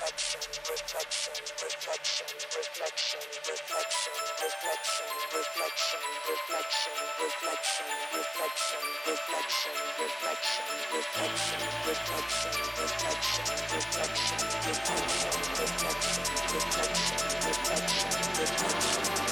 reflection reflection reflection reflection reflection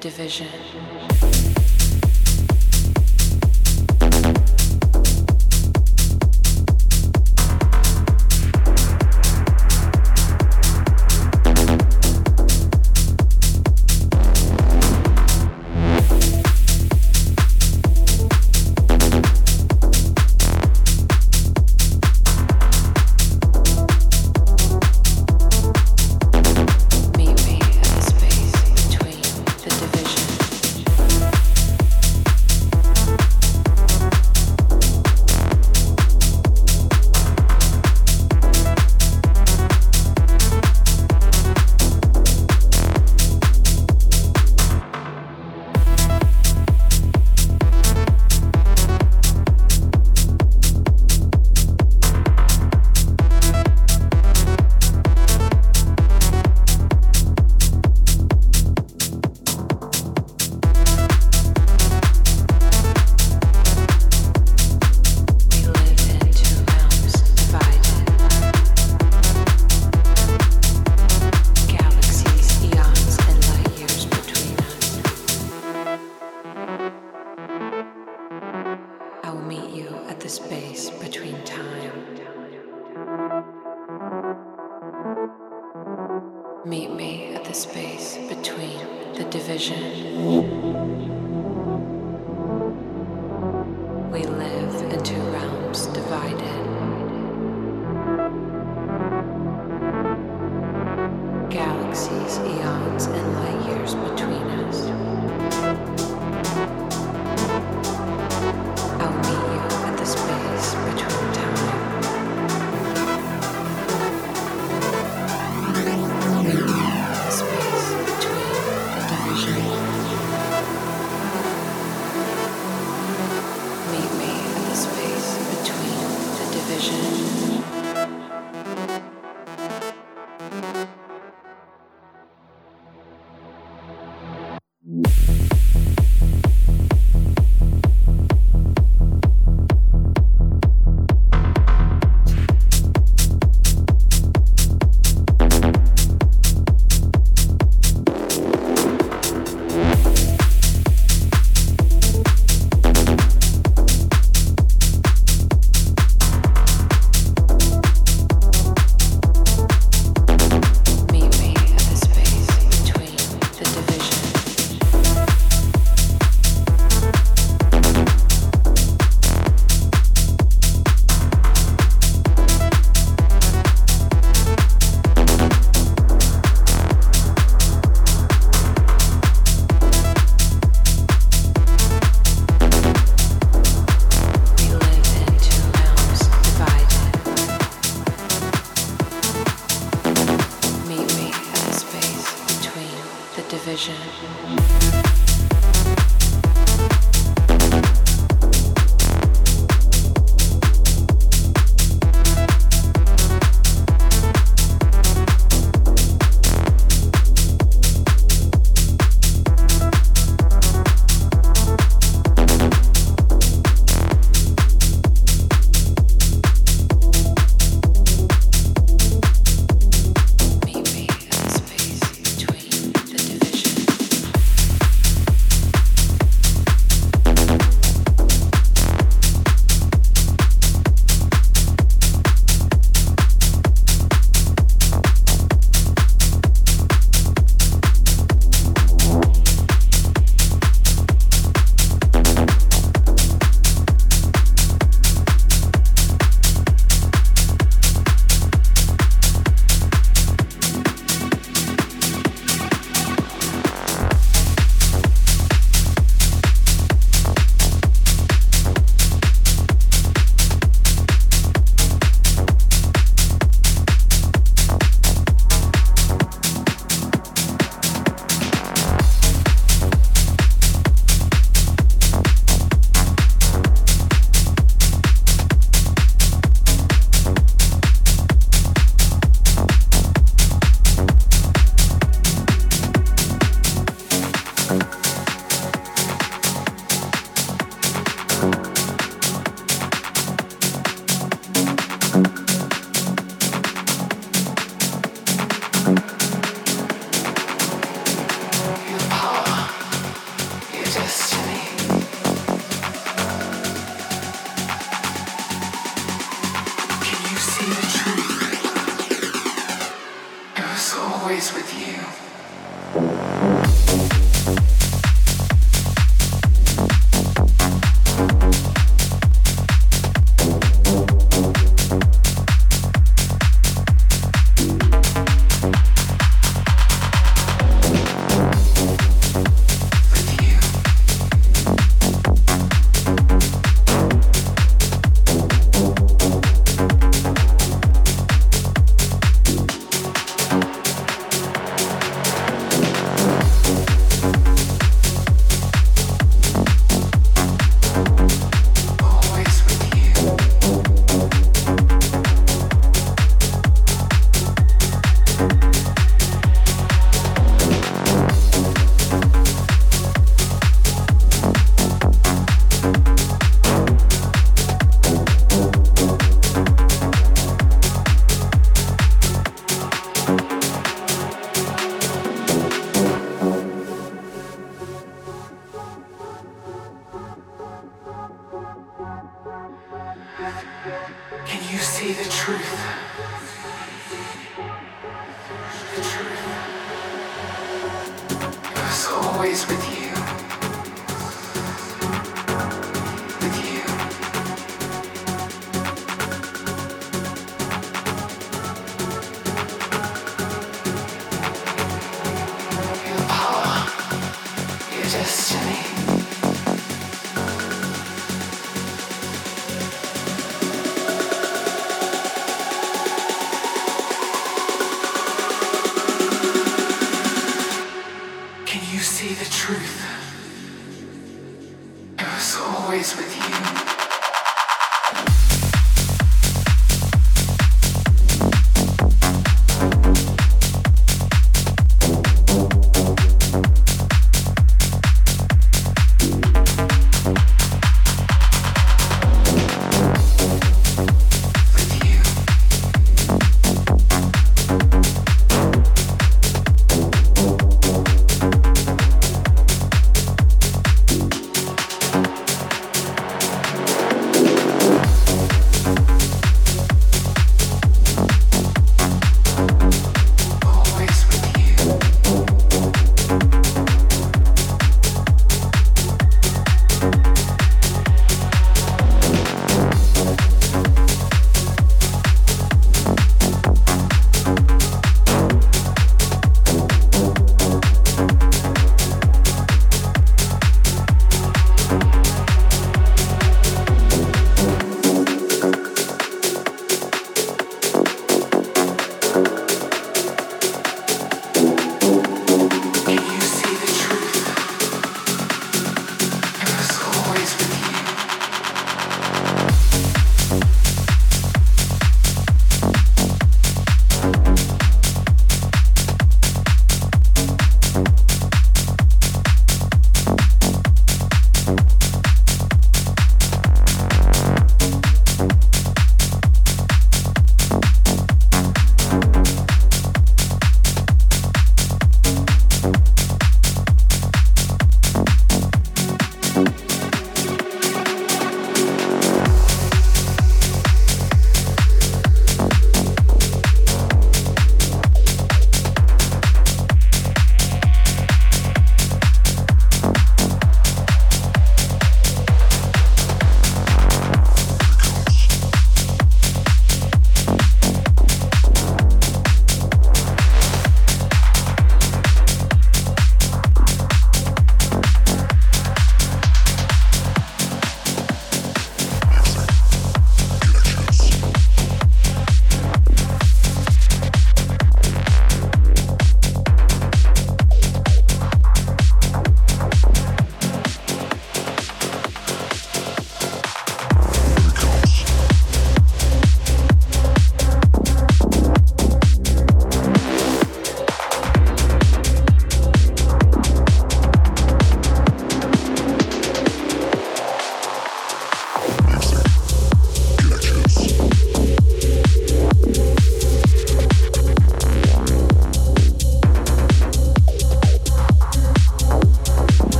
division.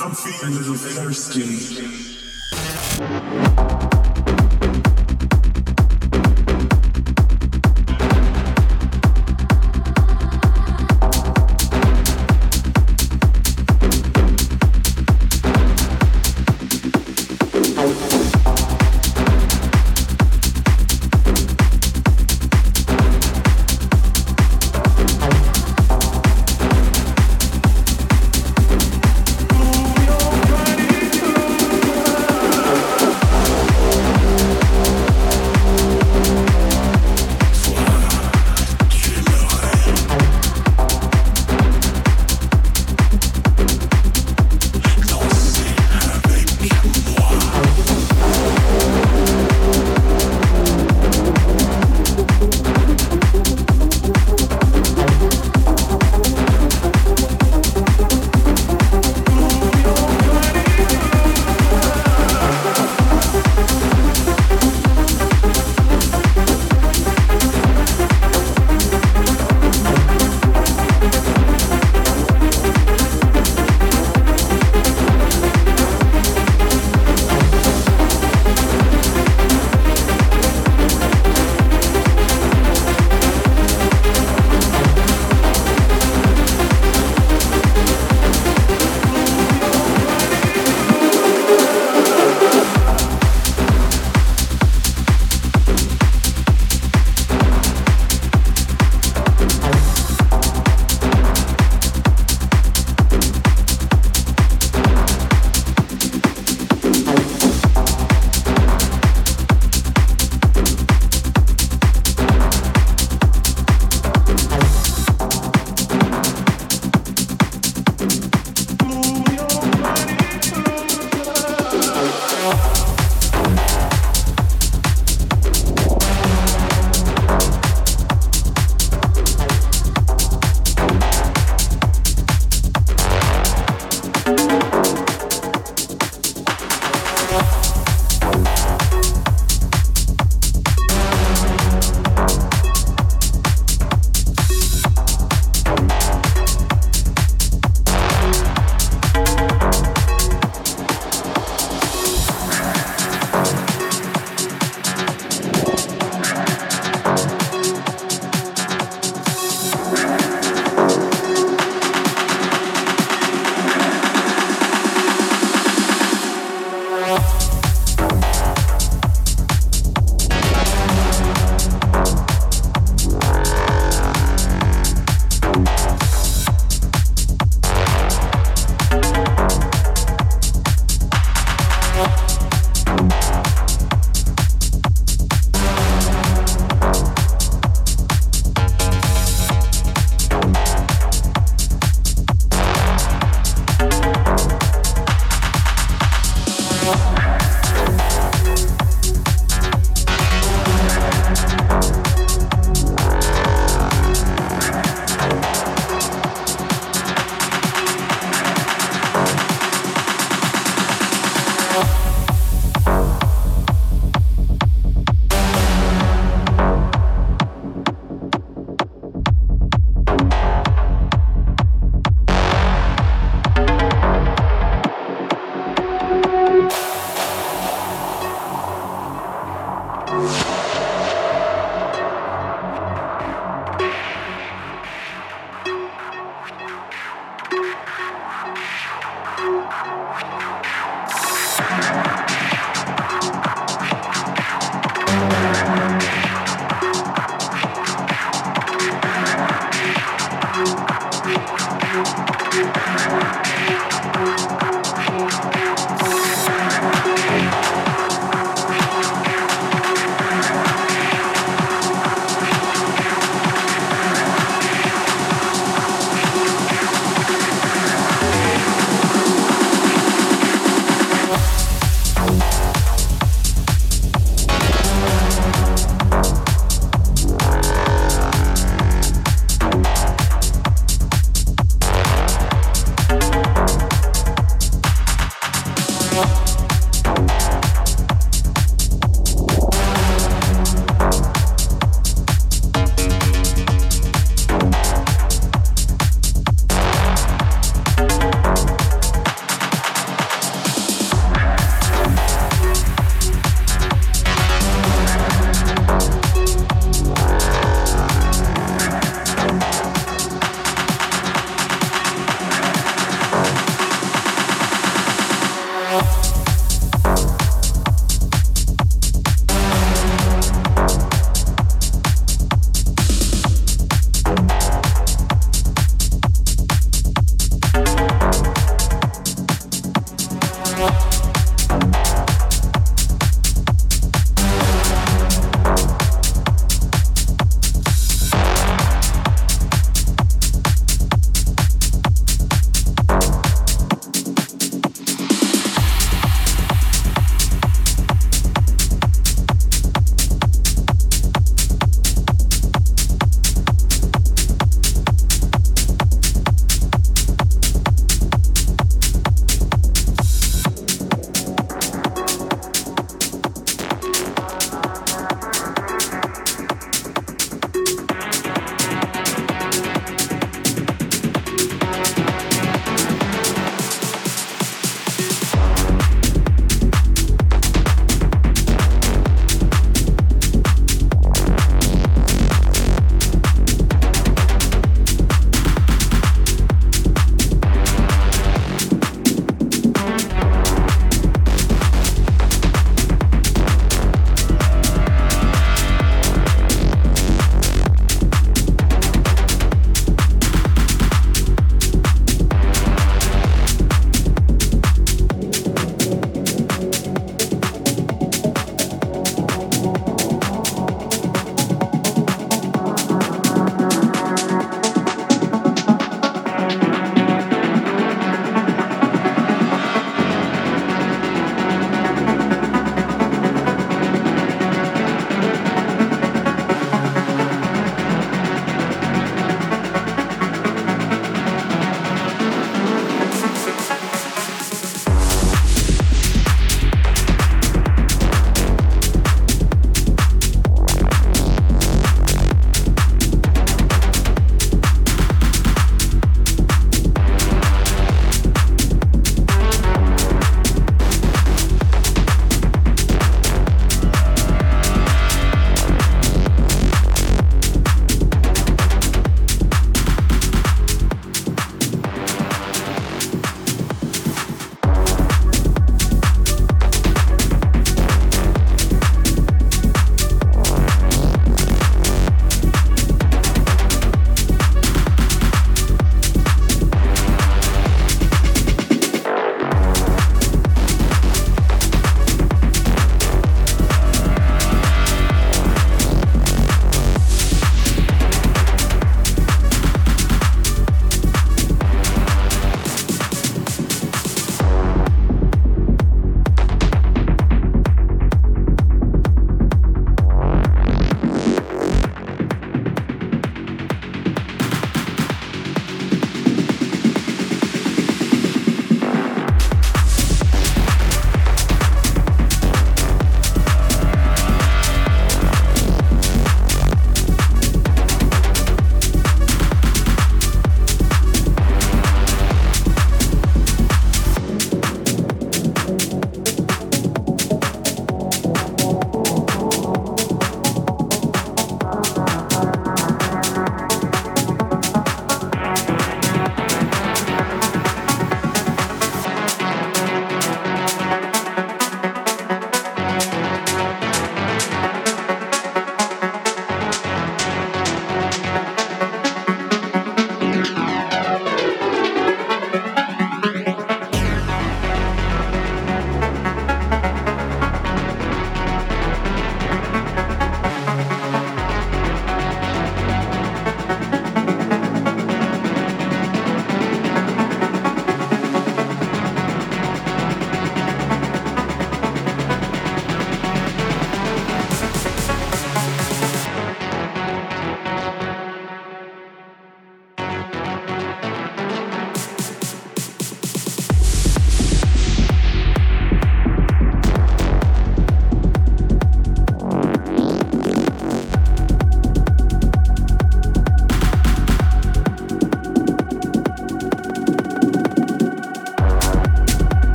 I'm feeling a little thirsty. Bye.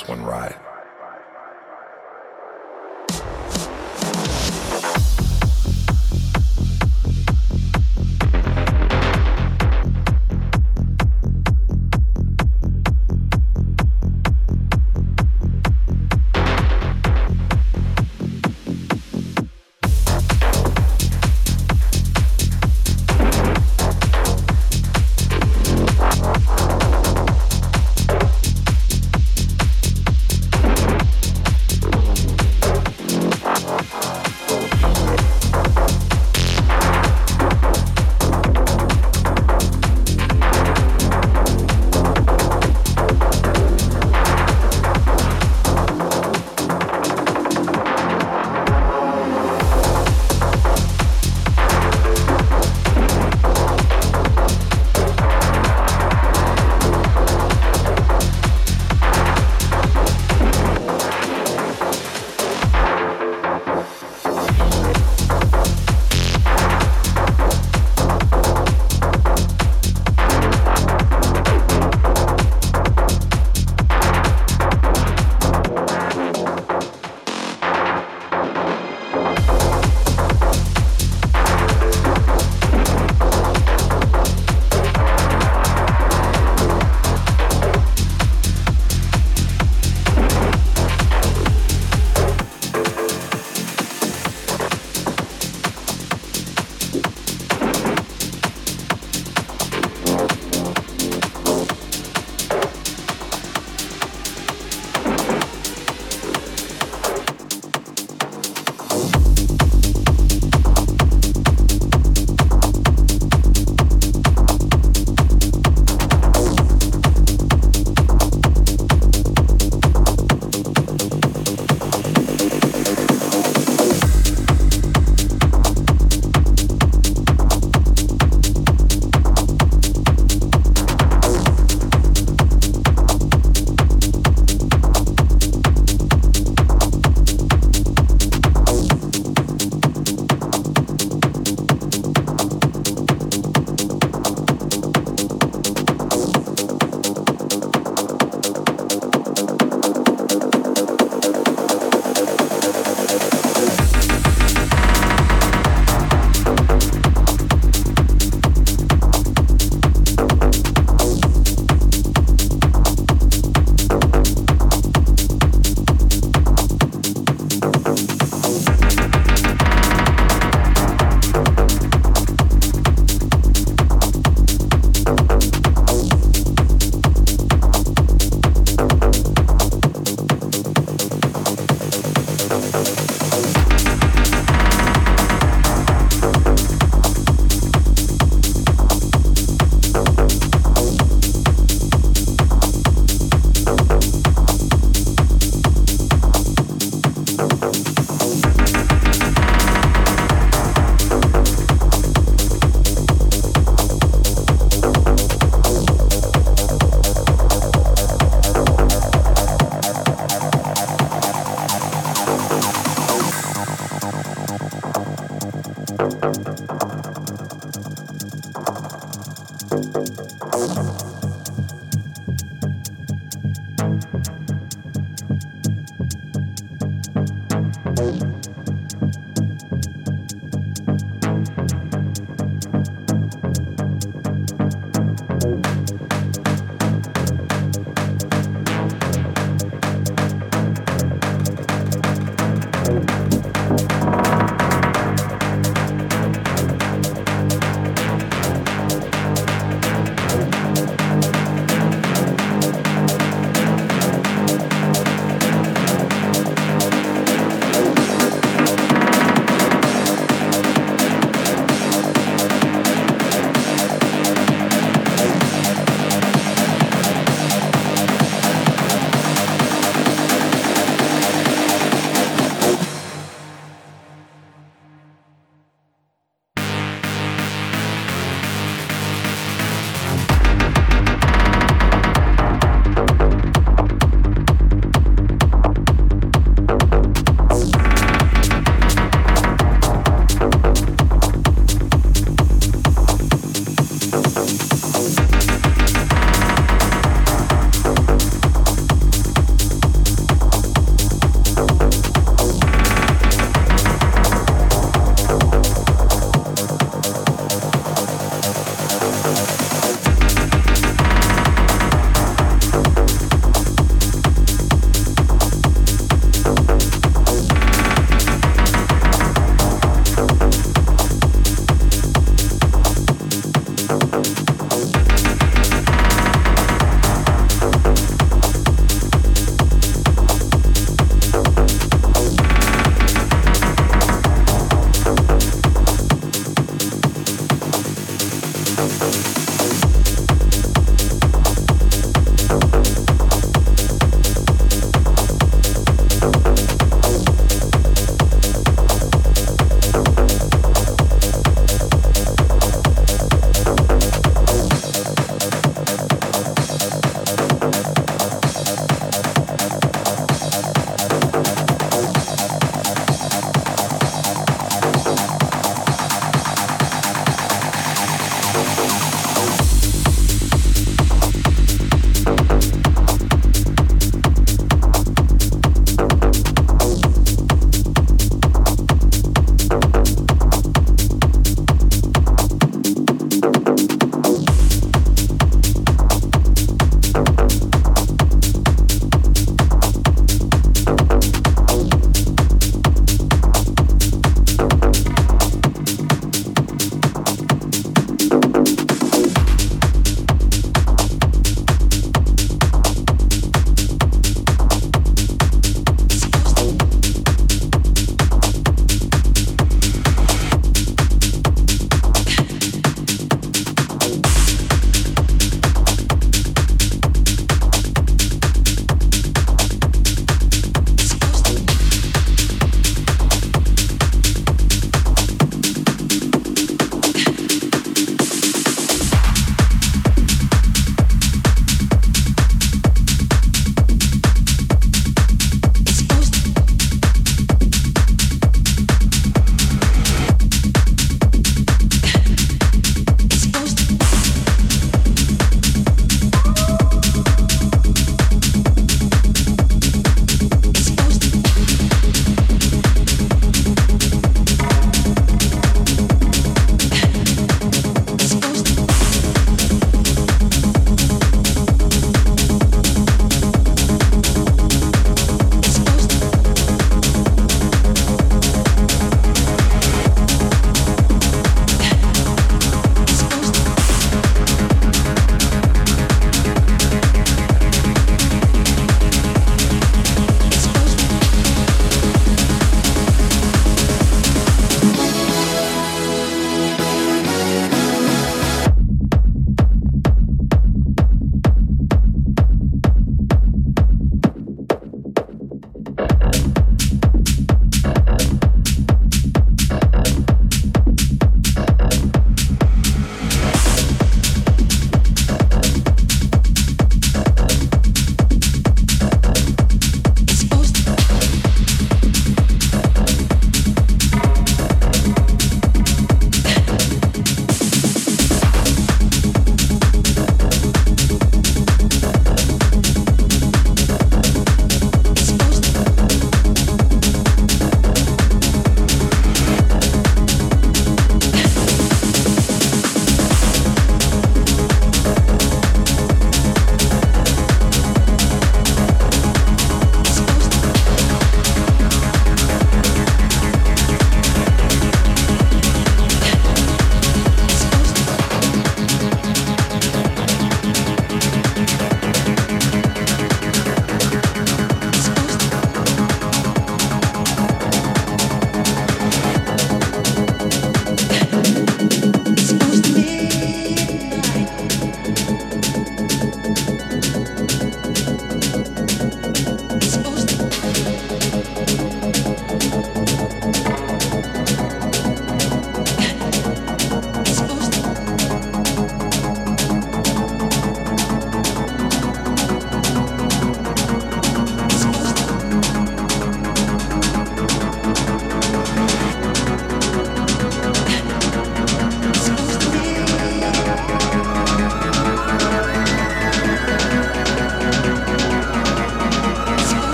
This one ride.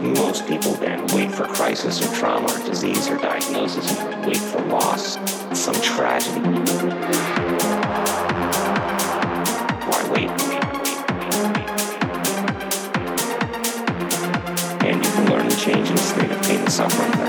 Most people then wait for crisis or trauma or disease or diagnosis wait for loss, some tragedy. Why wait? And you can learn to change in a state of pain and suffering.